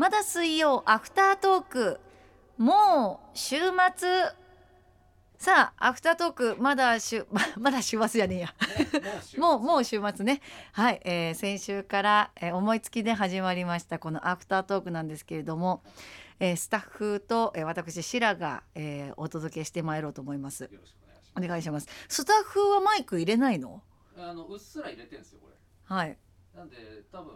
まだ水曜アフタートーク。もう週末。さあアフタートークまだ週ま まだ週末じゃねえや。もうもう週末。ね。はい、えー先週から、えー思いつきで始まりましたこのアフタートークなんですけれども、えースタッフと、えー私シラが、えーお届けしてまいろうと思います。よろしくお願いします。スタッフはマイク入れないの？あのうっすら入れてんですよこれ。はい。なんで多分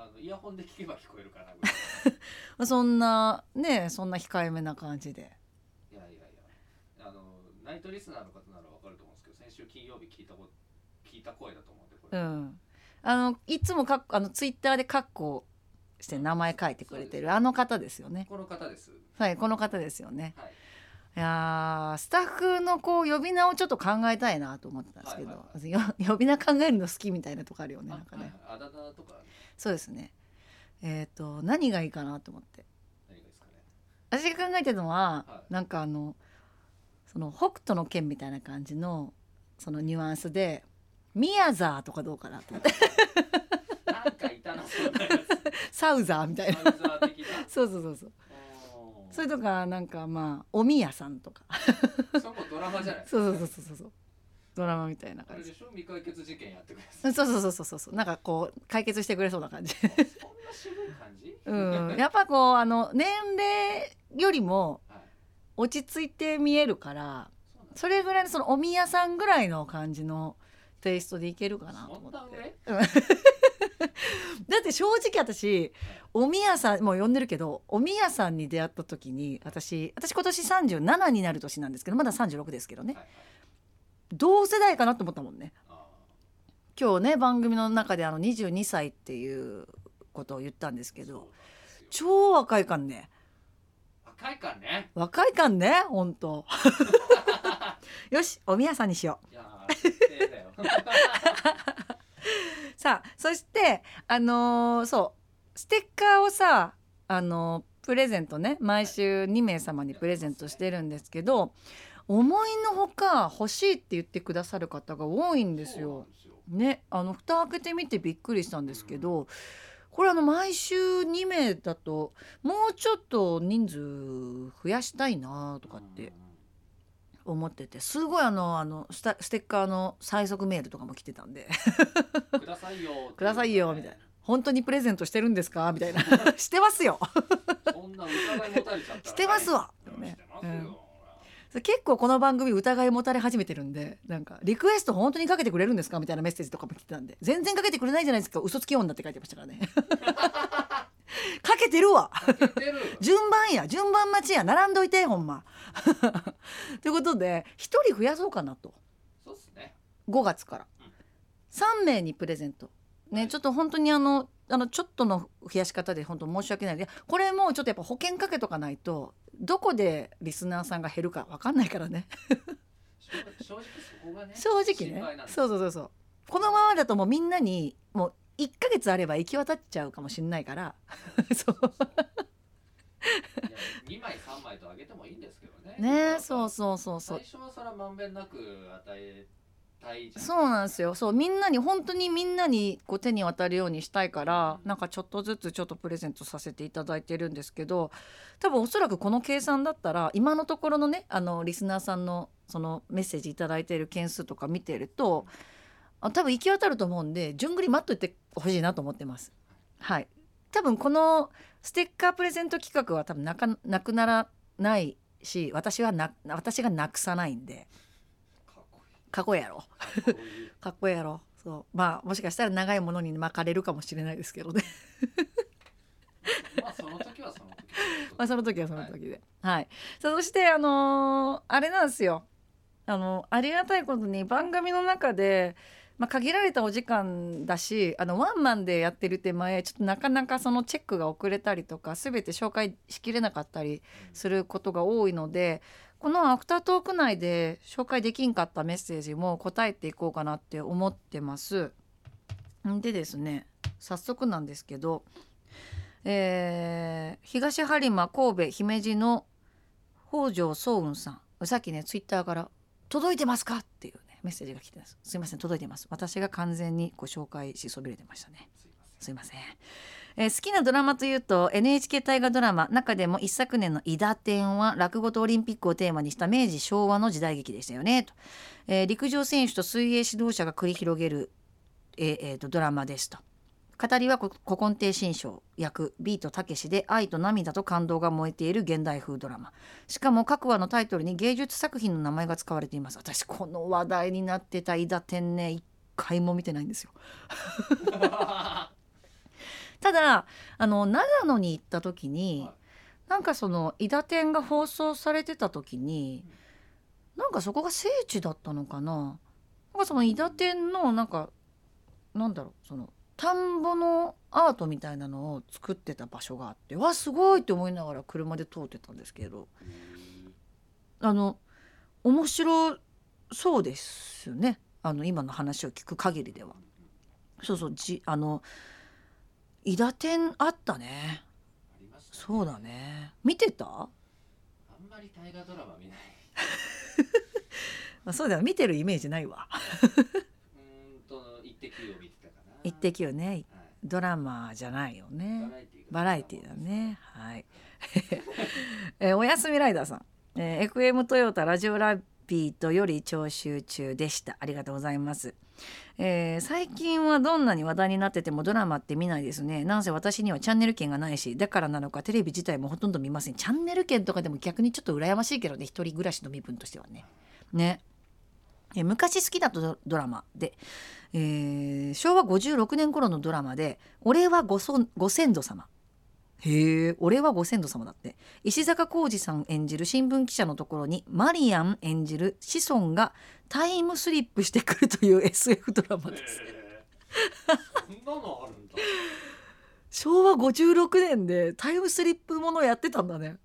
あのイヤホンで聞けば聞こえるかなぐらいそんなねそんな控えめな感じで。いやいやいやあのナイトリスナーの方ならわかると思うんですけど先週金曜日聞いたこ聞いた声だと思うんでこれ、うん。あのいつもかっあのツイッターでカッコして名前書いてくれてるあの方ですよね。この方です。はいこの方ですよね。はい。いやースタッフのこう呼び名をちょっと考えたいなと思ってたんですけど、はいよ 呼び名考えるの好きみたいなとこあるよねなんかね、あだ名とかそうですね。えっ、と何がいいかなと思って。何がですかね？私が考えてるのは、はい。なんかあのその北斗の剣みたいな感じのそのニュアンスで「ミヤザー」とかどうかなと思って。なんかいたなそん なや「サウザー」みたいな。そうそうそうそう。それとかなんかまあおみやさんとか。そこドラマじゃない そうそうそうそうそうドラマみたいな感じ。でしょ？未解決事件やってくれるそうそうそうそうそうそう。なんかこう解決してくれそうな感じ。そんな渋い感じ？うん。やっぱこうあの年齢よりもはい。落ち着いて見えるからそれぐらいのそのおみやさんぐらいの感じのテイストでいけるかなと思って。上 だって正直私おみやさんもう呼んでるけどおみやさんに出会った時に私私今年37になる年なんですけどまだ36ですけどね。はいはい同世代かなと思ったもんね。あ今日ね番組の中であの22歳っていうことを言ったんですけど超若いかんね。若いかね。若いかんねほんとよしおみやさんにしよう。さあそしてあのーそうステッカーをさあのープレゼントね毎週2名様にプレゼントしてるんですけど思いのほか欲しいって言ってくださる方が多いんですよ。ねあの蓋開けてみてびっくりしたんですけどこれあの毎週2名だともうちょっと人数増やしたいなとかって思っててすごいあのあのスタステッカーの最速メールとかも来てたんで。うんくださいよ。くださいよみたいな。本当にプレゼントしてるんですか？みたいな。してますよ。そんな疑い持たれちゃったら。してますわ。ね。してますよ結構この番組疑い持たれ始めてるんでなんかリクエスト本当にかけてくれるんですかみたいなメッセージとかも来てたんで全然かけてくれないじゃないですか嘘つき女って書いてましたからね。かけてるわ。順番や順番待ちや並んどいてほんま。ということで一人増やそうかなと。そうっすね。5月から。3名にプレゼント。ねちょっと本当にあのあのちょっとの増やし方で本当申し訳ない。いやこれもうちょっとやっぱ保険かけとかないとどこでリスナーさんが減るか分かんないからね。正正直そこがね正直ね。そうそうそうそう。このままだともうみんなにもう1ヶ月あれば行き渡っちゃうかもしれないから。そう。いや2枚3枚とあげてもいいんですけどね。ねそうそうそうそう。最初はそれはまんべんなく与えたいじゃんそうなんですよ。そうみんなに本当にみんなにこう手に渡るようにしたいからなんかちょっとずつちょっとプレゼントさせていただいてるんですけど多分おそらくこの計算だったら今のところのねあのリスナーさんのそのメッセージいいてる件数とか見てるとあ多分行き渡ると思うんで順繰り待っといてほしいなと思ってます。はい。多分このステッカープレゼント企画は多分なかなくならないし私はな私がなくさないんで。かっこかっこいいやろ。いいかっこやろ。そう。まあもしかしたら長いものに巻かれるかもしれないですけどね。まあその時はその時まあその時はその時で。はい、さあそしてあのーあれなんですよ。あのありがたいことに番組の中で、まあ、限られたお時間だしあのワンマンでやってる手前ちょっとなかなかそのチェックが遅れたりとか全て紹介しきれなかったりすることが多いのでこのアフタートーク内で紹介できんかったメッセージも答えていこうかなって思ってます。でですね早速なんですけど、えー東播磨神戸姫路の北条早雲さんさっきねツイッターから「届いてますか?」っていうねメッセージが来てますすいません届いてます私が完全にご紹介しそびれてましたねすいませんえー好きなドラマというと NHK 大河ドラマ中でも一昨年の「伊達天」は落語とオリンピックをテーマにした明治昭和の時代劇でしたよねと、えー陸上選手と水泳指導者が繰り広げる、えーえーとドラマですと。語りは古今亭新章役ビートたけしで愛と涙と感動が燃えている現代風ドラマ。しかも各話のタイトルに芸術作品の名前が使われています。私この話題になってた伊達天ね一回も見てないんですよ。ただあの長野に行った時に、はい。なんかその伊達天が放送されてた時になんかそこが聖地だったのかな？なんかその伊達天のなんかなんだろうその田んぼのアートみたいなのを作ってた場所があってわすごいって思いながら車で通ってたんですけどあの面白そうですよね。あの今の話を聞く限りでは。そうそうじあの伊達天あったね。そうだね。見てた？あんまり大河ドラマ見ない。あそうだよ。見てるイメージないわ。うーんと一滴を見てたかな。一滴よね。はい。ドラマじゃないよね。バラエティバラエティだね。はい、えーおやすみライダーさん、えー FM トヨタラジオラビートより聴取中でした。ありがとうございます、えー最近はどんなに話題になっててもドラマって見ないですね。なんせ私にはチャンネル権がないしだからなのかテレビ自体もほとんど見ません。チャンネル権とかでも逆にちょっと羨ましいけどね。一人暮らしの身分としてはね。ねえ昔好きだったドドラマで、えー昭和56年頃のドラマで「俺はごそんご先祖様」へえ俺はご先祖様だって。石坂浩二さん演じる新聞記者のところにマリアン演じる子孫がタイムスリップしてくるという SF ドラマです。そんなのあるんだ。昭和56年でタイムスリップものやってたんだね。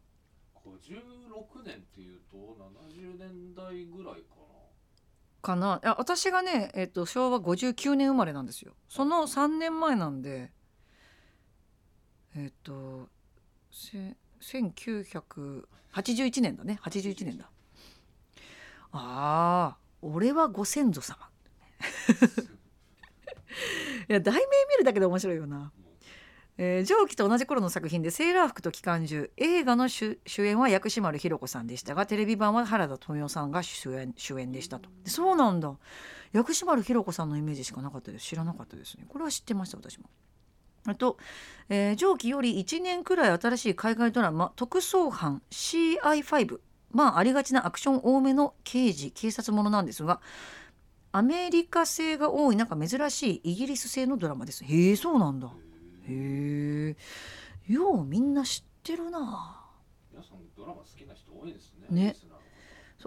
56年っていうと70年代ぐらいかかな。いや私がね、えっと昭和59年生まれなんですよ。その3年前なんでえっ、とせ1981年だね。81年だ。ああ俺はご先祖様。いや題名見るだけで面白いよな。えー上記と同じ頃の作品で「セーラー服と機関銃」映画の主主演は薬師丸ひろ子さんでしたがテレビ版は原田知世さんが主演主演でしたと。でそうなんだ。薬師丸ひろ子さんのイメージしかなかったです。知らなかったですね。これは知ってました私も。あと、えー上記より1年くらい新しい海外ドラマ「特捜班 CI5」まあありがちなアクション多めの刑事警察ものなんですがアメリカ製が多いなんか珍しいイギリス製のドラマです。へえそうなんだ。うへえようみんな知ってるな。皆さんドラマ好きな人多いですねね。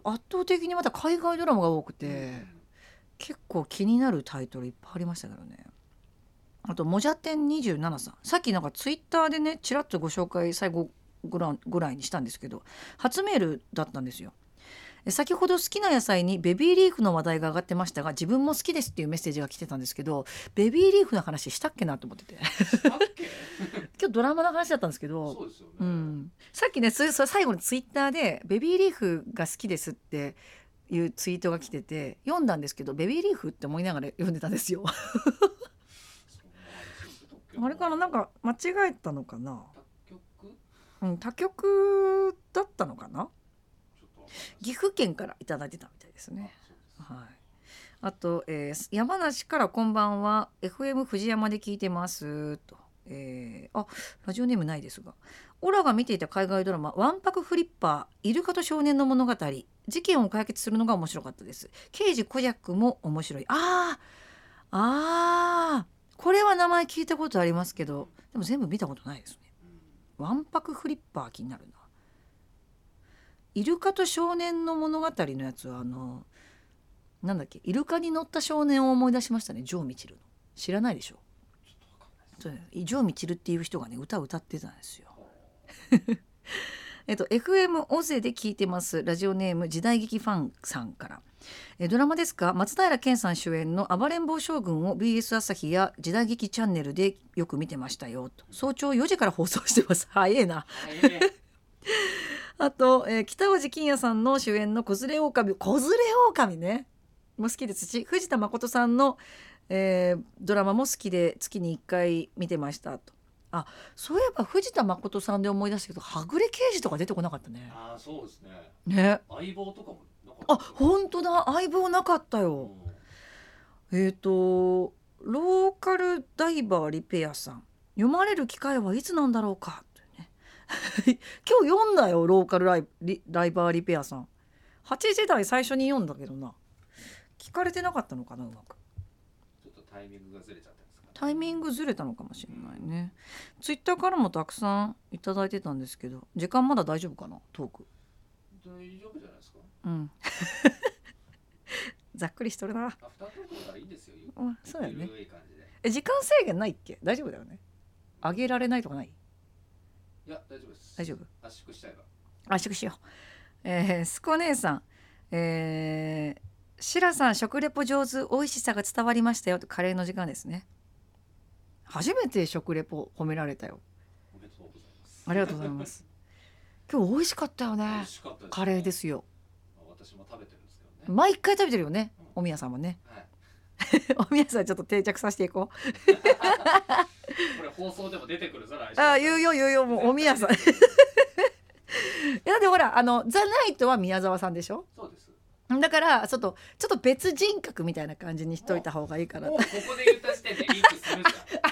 圧倒的にまた海外ドラマが多くて、うん結構気になるタイトルいっぱいありましたけどねあともじゃてん27さん。さっきなんかツイッターでねちらっとご紹介最後ぐらぐらいにしたんですけど初メールだったんですよ。え先ほど好きな野菜にベビーリーフの話題が上がってましたが自分も好きですっていうメッセージが来てたんですけどベビーリーフの話したっけなと思ってて。今日ドラマの話だったんですけどそうですよね、うん、さっきねそそ最後にツイッターで「ベビーリーフが好きです」っていうツイートが来てて読んだんですけど「ベビーリーフ?」って思いながら読んでたんですよ。そんな話してたっけあれかななんか間違えたのかな、他局？うん、他局だったのかな？岐阜県からいただいてたみたいですね。はい。あと、えー山梨からこんばんは。FM 藤山で聞いてますと、えーあラジオネームないですが。オラが見ていた海外ドラマ「わんぱくフリッパーイルカと少年の物語」事件を解決するのが面白かったです。刑事コジャックも面白い。あーあーこれは名前聞いたことありますけどでも全部見たことないですね。うんわんぱくフリッパー気になるな。イルカと少年の物語のやつはあのなんだっけイルカに乗った少年を思い出しましたね。ジョー・ミチルの。知らないでしょ？そうねジョー・ミチルっていう人がね歌を歌ってたんですよ。はえっと FM オゼで聞いてます。ラジオネーム時代劇ファンさんから。えドラマですか？松平健さん主演の暴れん坊将軍を BS 朝日や時代劇チャンネルでよく見てましたよ。と早朝4時から放送してます。早いな。あえ。え あと、えー北尾路欣也さんの主演の「子連れ狼」「子連れ狼ね」も好きですし藤田誠さんの、えードラマも好きで月に1回見てましたと。そういえば藤田誠さんで思い出したけどはぐれ刑事とか出てこなかったね。ああそうですね。ね。相棒とかもなかあった本当だ。相棒なかったよ。えっ、とローカルダイバーリペアさん。読まれる機会はいつなんだろうか。今日読んだよローカルライリライバーリペアさん。8時台最初に読んだけどな。聞かれてなかったのかなうまく。ちょっとタイミングがずれちゃっタイミングずれたのかもしれないね。ツイッターからもたくさんいただいてたんですけど時間まだ大丈夫かな？トーク。大丈夫じゃないですか？うん。ざっくりしとるな。アフタートークだからいいですよ。ゆうんそうだよねえ時間制限ないっけ？大丈夫だよね。上げられないとかない？いや大丈夫です。大丈夫？圧縮しちゃえば圧縮しよう。えー、すこ姉さん。えー、シラさん食レポ上手。美味しさが伝わりましたよ。カレーの時間ですね初めて食レポ褒められたよ。ありがとうございます。今日美味しかったよ美ね。カレーですよ。私も食べてるんですけどね。毎回食べてるよね。おみやさんもね。はい。おみやさんちょっと定着させていここれ放送でも出てくるぞ来う週。ああ言うよ言うよ。もうおみやさん。いやでもほらあのザ・ナイトは宮沢さんでしょ？そうです。だからちょっとちょっと別人格みたいな感じにしといた方がいいかなもうここで言った時点でリンクするじゃん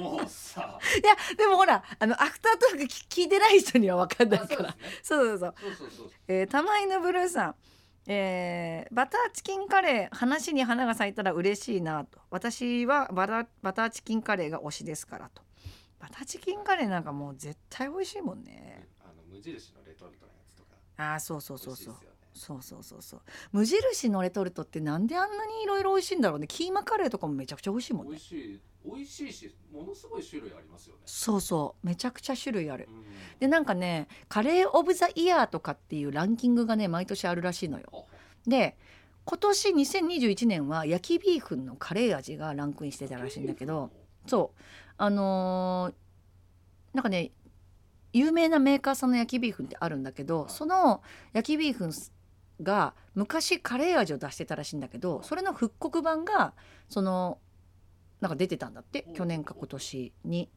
もうさ。いやでもほらあのアフタートーク聞聞いてない人には分かんないから。あそうそうそうそう。そうそうそうえー、玉犬ブルーさん、えーバターチキンカレー話に花が咲いたら嬉しいなと。私はバタバターチキンカレーが推しですからと。バターチキンカレーなんかもう絶対美味しいもんね。あの無印のレトルトのやつとか。あーそうそうそうそうそうそうそうそう。無印のレトルトってなんであんなにいろいろ美味しいんだろうね。キーマカレーとかもめちゃくちゃ美味しいもんね。美味しい。美味しいしものすごい種類ありますよね。そうそうめちゃくちゃ種類ある。うん。でなんかねカレー・オブ・ザ・イヤーとかっていうランキングがね毎年あるらしいのよ。あで今年2021年は焼きビーフンのカレー味がランクインしてたらしいんだけどそう。あのーなんかね有名なメーカーさんの焼きビーフンってあるんだけど、はい。その焼きビーフンが昔カレー味を出してたらしいんだけどそれの復刻版がそのなんか出てたんだって去年か今年に。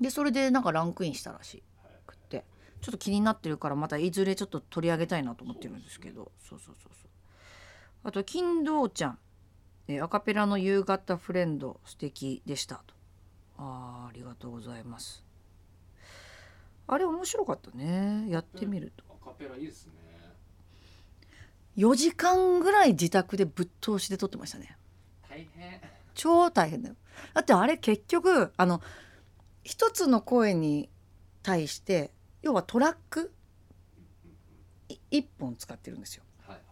でそれでなんかランクインしたらしくって。ちょっと気になってるからまたいずれちょっと取り上げたいなと思ってるんですけど。そうそうそうそう。あと金堂ちゃん、えーアカペラの夕方フレンド素敵でしたと。あーありがとうございます。あれ面白かったね。やってみると。アカペラいいですね4時間ぐらい自宅でぶっ通しで撮ってましたね。大変。超大変だよ。だってあれ結局あの一つの声に対して要はトラックい一本使ってるんですよ。はいは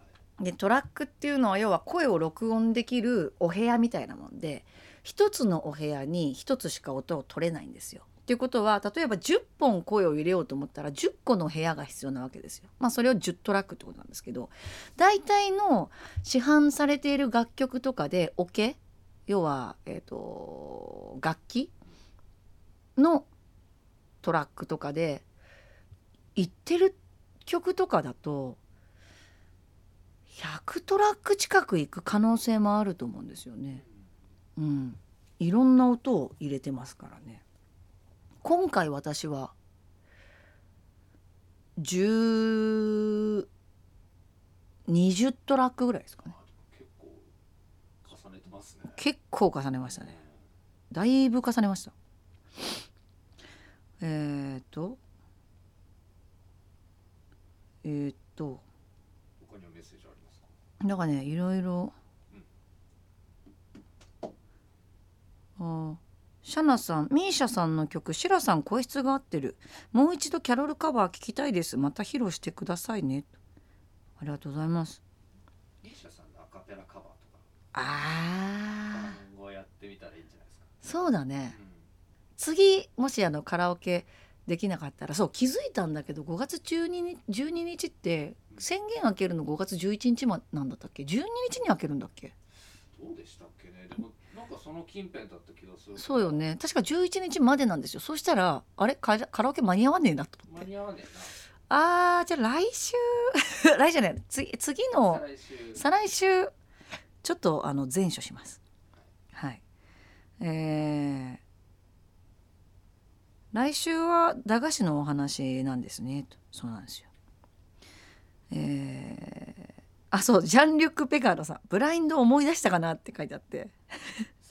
い。でトラックっていうのは要は声を録音できるお部屋みたいなもんで一つのお部屋に一つしか音を取れないんですよ。っていうことは例えば10本声を入れようと思ったら10個の部屋が必要なわけですよ。まあそれを10トラックってことなんですけど大体の市販されている楽曲とかでオケ要は、えー、と楽器のトラックとかで言ってる曲とかだと100トラック近く行く可能性もあると思うんですよね。うん、いろんな音を入れてますからね。今回私は10 20トラックぐらいですかね。あ結構重ねてますね結構重ねましたね。だいぶ重ねました。えー、っとえー、っと他にはメッセージありますか？なんかねいろいろあーシャナさんミーシャさんの曲シラさん声質が合ってる。もう一度キャロルカバー聞きたいです。また披露してくださいね。ありがとうございます。ミーシャさんのアカペラカバーとか。あー。今後やってみたらいいんじゃないですか、そうだね。うん。次もしあのカラオケできなかったらそう気づいたんだけど5月12日 ,12 日って宣言開けるの5月11日まなんだったっけ？12日に開けるんだっけ？どうでしたっけね？でもかその近辺だった気がする。そうよね。確か11日までなんですよ。そしたらあれ？カラオケ間に合わねえなと思って。間に合わねあーじゃあ来週。来週じゃない。次次えなの再来週ちょっとあの前処します。はい。えー、来週は駄菓子のお話なんですね。とそうなんですよ。えー、あそう。ジャンリュック・ペカードさん「ブラインド思い出したかな?」って書いてあって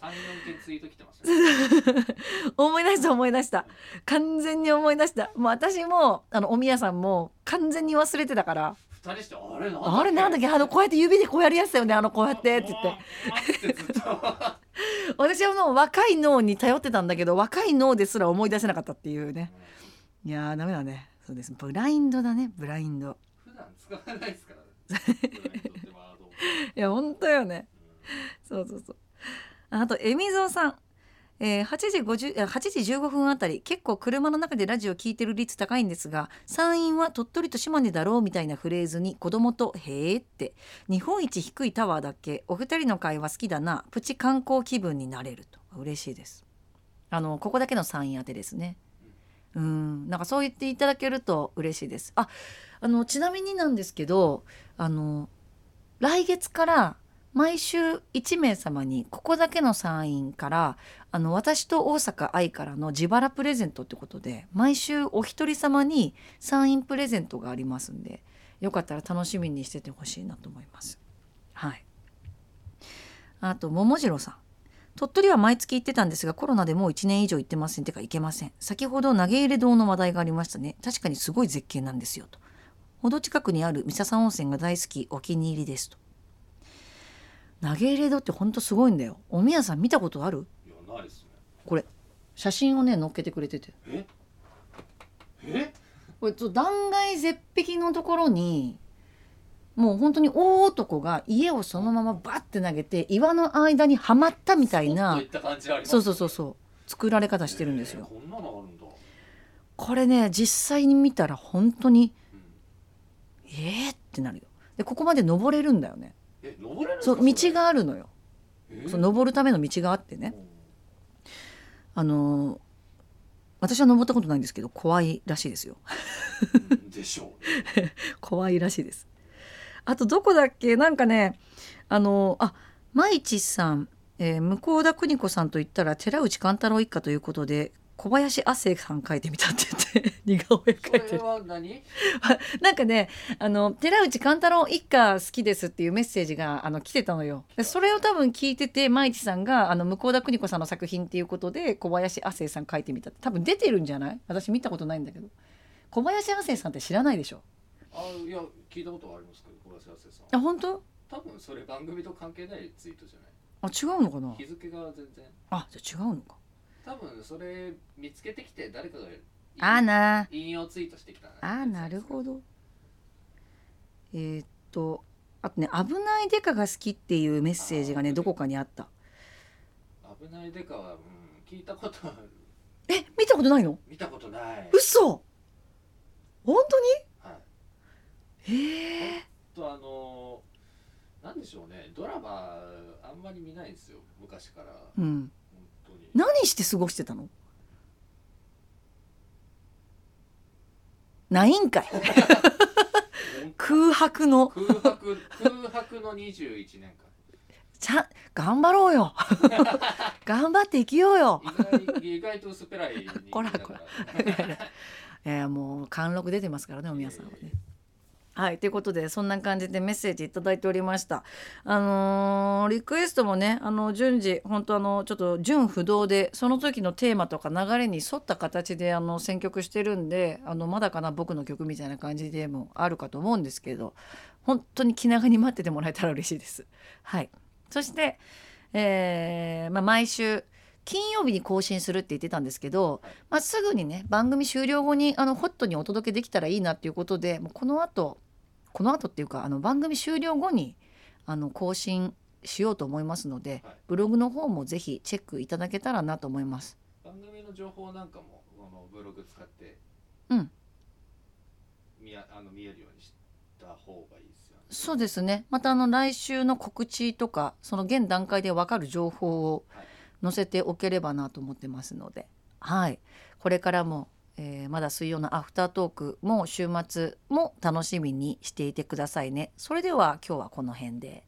三四件ツイート来てますね。思い出した思い出した。完全に思い出した。もう私もあのおみやさんも完全に忘れてたから。二人してあれなんだっけ？あれなんだっけ？あのこうやって指でこうやるやつだよね。あのこうやってって。言って 私はもう若い脳に頼ってたんだけど若い脳ですら思い出せなかったっていうね。いやーダメだね。そうです。ブラインドだね。ブラインド。普段使わないですからね。いや本当よね。そうそうそうあとえみぞうさん。えー8時50 8時15分あたり結構車の中でラジオ聞いてる率高いんですが山陰は鳥取と島根だろうみたいなフレーズに子供と「へーって日本一低いタワーだっけお二人の会話好きだなプチ観光気分になれると。嬉しいです。あのここだけの山陰当てですね。うんなんかそう言っていただけると嬉しいです。ああのちなみになんですけどあの来月から毎週1名様にここだけの山陰からあの私と大阪愛からの自腹プレゼントってことで毎週お一人様に山陰プレゼントがありますんでよかったら楽しみにしててほしいなと思います。はい。あと桃次郎さん。鳥取は毎月行ってたんですがコロナでもう1年以上行ってませんてか行けません先ほど投げ入れ堂の話題がありましたね確かにすごい絶景なんですよとほど近くにある三笹温泉が大好きお気に入りですと投げ入れ堂ってほんとすごいんだよ。おみやさん見たことある？いやないですね。これ。写真をね載っけてくれてて。え？え？これ断崖絶壁のところにもう本当に大男が家をそのままバッて投げて岩の間にはまったみたいなそうそうそうそう作られ方してるんですよ。えーこんなのあるんだ、これね実際に見たら本当にうん、えーってなるよ。でここまで登れるんだよねえ登れるそう道があるのよ。えー。そう登るための道があってね。うん。あのー私は登ったことないんですけど怖いらしいですよ。うん。でしょうね。怖いらしいです。あとどこだっけ？なんかねあのあまいちさん、えー向田邦子さんといったら寺内貫太郎一家ということで小林亜生さん書いてみたって言って似顔絵描いてる。は何？なんかねあの寺内貫太郎一家好きですっていうメッセージがあの来てたのよ。でそれを多分聞いててまいちさんがあの向田邦子さんの作品っていうことで小林亜生さん書いてみたって多分出てるんじゃない？私見たことないんだけど。小林亜生さんって知らないでしょ？あいや聞いたことはありますけど小林亜生さん。あ本当？多分それ番組と関係ないツイートじゃない？あ違うのかな？日付が全然。あじゃあ違うのか多分それ見つけてきて誰かがあーな。引用ツイートしてきたあーなるほど。えーっとあとね「危ないデカが好き」っていうメッセージがねどこかにあった危ないデカは、うん、聞いたことある。え見たことないの？見たことない。嘘！本当はい。にへえとあのなんでしょうね。ドラマあんまり見ないんですよ。昔から。うん何して過ごしてたの？ないんかい。空白の。空白空白の21年間。ちゃん頑張ろうよ。頑張って生きようよ。意外意外と薄っぺらい こらかこらいやいや。えー、もう貫禄出てますからねお宮さんはね。はいということでそんな感じでメッセージいいておりました。あのーリクエストもねあの順次本当あのちょっと順不動でその時のテーマとか流れに沿った形であの選曲してるんであのまだかな僕の曲みたいな感じでもあるかと思うんですけど本当に気長に待っててもらえたら嬉しいです。はい、そして、えーまあ、毎週金曜日に更新するって言ってたんですけど、まあ、すぐにね番組終了後にあのホットにお届けできたらいいなっていうことでもうこの後この後っていうかあの番組終了後にあの更新しようと思いますので、はい。ブログの方もぜひチェックいただけたらなと思います。番組の情報なんかもこのブログ使ってうん。見やあの見えるようにした方がいいですよね。そうですね。またあの来週の告知とかその現段階で分かる情報をはい。載せておければなと思ってますので、はい、これからも、えーまだ水曜のアフタートークも週末も楽しみにしていてくださいね。それでは今日はこの辺で。